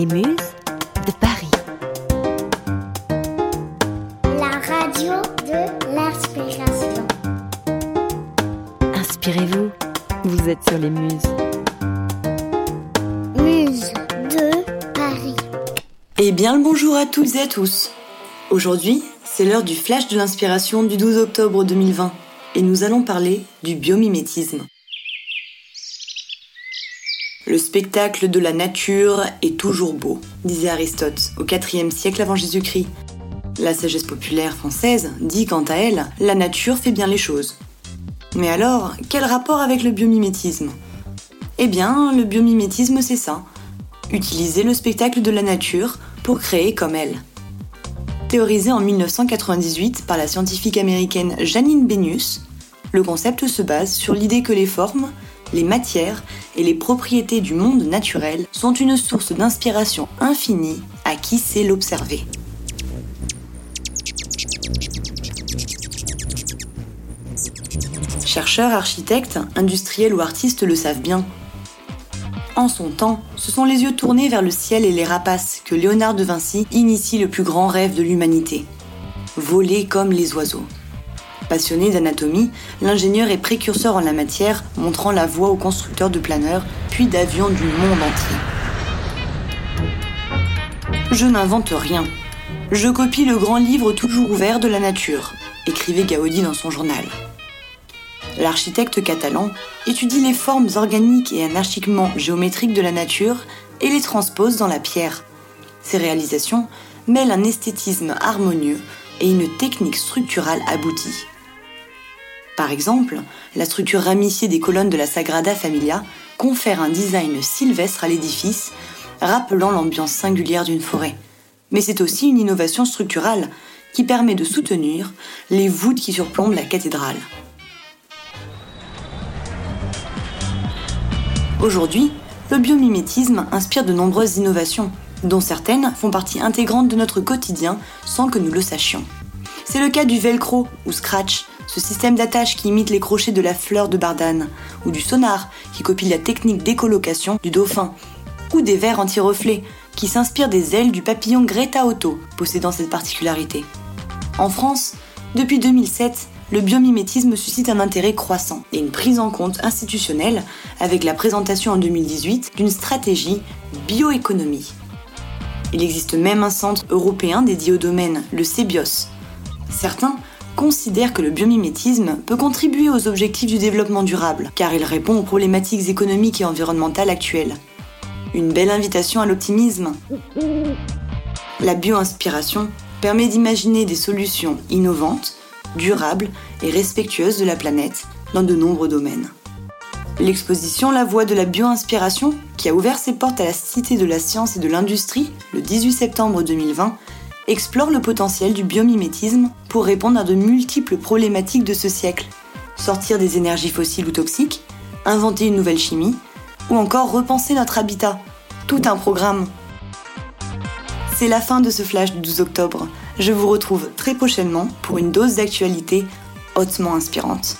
Les Muses de Paris. La radio de l'inspiration. Inspirez-vous, vous êtes sur les Muses. Muse de Paris. Eh bien le bonjour à toutes et à tous. Aujourd'hui, c'est l'heure du flash de l'inspiration du 12 octobre 2020 et nous allons parler du biomimétisme. Le spectacle de la nature est toujours beau, disait Aristote au IVe siècle avant Jésus-Christ. La sagesse populaire française dit quant à elle, la nature fait bien les choses. Mais alors, quel rapport avec le biomimétisme? Eh bien, le biomimétisme c'est ça. Utiliser le spectacle de la nature pour créer comme elle. Théorisé en 1998 par la scientifique américaine Janine Benius, le concept se base sur l'idée que les formes, les matières et les propriétés du monde naturel sont une source d'inspiration infinie à qui sait l'observer. Chercheurs, architectes, industriels ou artistes le savent bien. En son temps, ce sont les yeux tournés vers le ciel et les rapaces que Léonard de Vinci initie le plus grand rêve de l'humanité. Voler comme les oiseaux. Passionné d'anatomie, l'ingénieur est précurseur en la matière, montrant la voie aux constructeurs de planeurs, puis d'avions du monde entier. Je n'invente rien. Je copie le grand livre toujours ouvert de la nature, écrivait Gaudi dans son journal. L'architecte catalan étudie les formes organiques et anarchiquement géométriques de la nature et les transpose dans la pierre. Ses réalisations mêlent un esthétisme harmonieux et une technique structurale aboutie. Par exemple, la structure ramifiée des colonnes de la Sagrada Familia confère un design sylvestre à l'édifice, rappelant l'ambiance singulière d'une forêt. Mais c'est aussi une innovation structurale qui permet de soutenir les voûtes qui surplombent la cathédrale. Aujourd'hui, le biomimétisme inspire de nombreuses innovations, dont certaines font partie intégrante de notre quotidien sans que nous le sachions. C'est le cas du velcro ou scratch, ce système d'attache qui imite les crochets de la fleur de bardane, ou du sonar qui copie la technique d'écolocation du dauphin, ou des verres anti-reflets qui s'inspirent des ailes du papillon Greta Otto, possédant cette particularité. En France, depuis 2007, le biomimétisme suscite un intérêt croissant et une prise en compte institutionnelle avec la présentation en 2018 d'une stratégie bioéconomie. Il existe même un centre européen dédié au domaine, le CEBIOS. Certains considèrent que le biomimétisme peut contribuer aux objectifs du développement durable, car il répond aux problématiques économiques et environnementales actuelles. Une belle invitation à l'optimisme. La bio-inspiration permet d'imaginer des solutions innovantes durable et respectueuse de la planète dans de nombreux domaines. L'exposition La Voix de la Bio-Inspiration, qui a ouvert ses portes à la Cité de la Science et de l'Industrie le 18 septembre 2020, explore le potentiel du biomimétisme pour répondre à de multiples problématiques de ce siècle. Sortir des énergies fossiles ou toxiques, inventer une nouvelle chimie, ou encore repenser notre habitat. Tout un programme. C'est la fin de ce flash du 12 octobre. Je vous retrouve très prochainement pour une dose d'actualité hautement inspirante.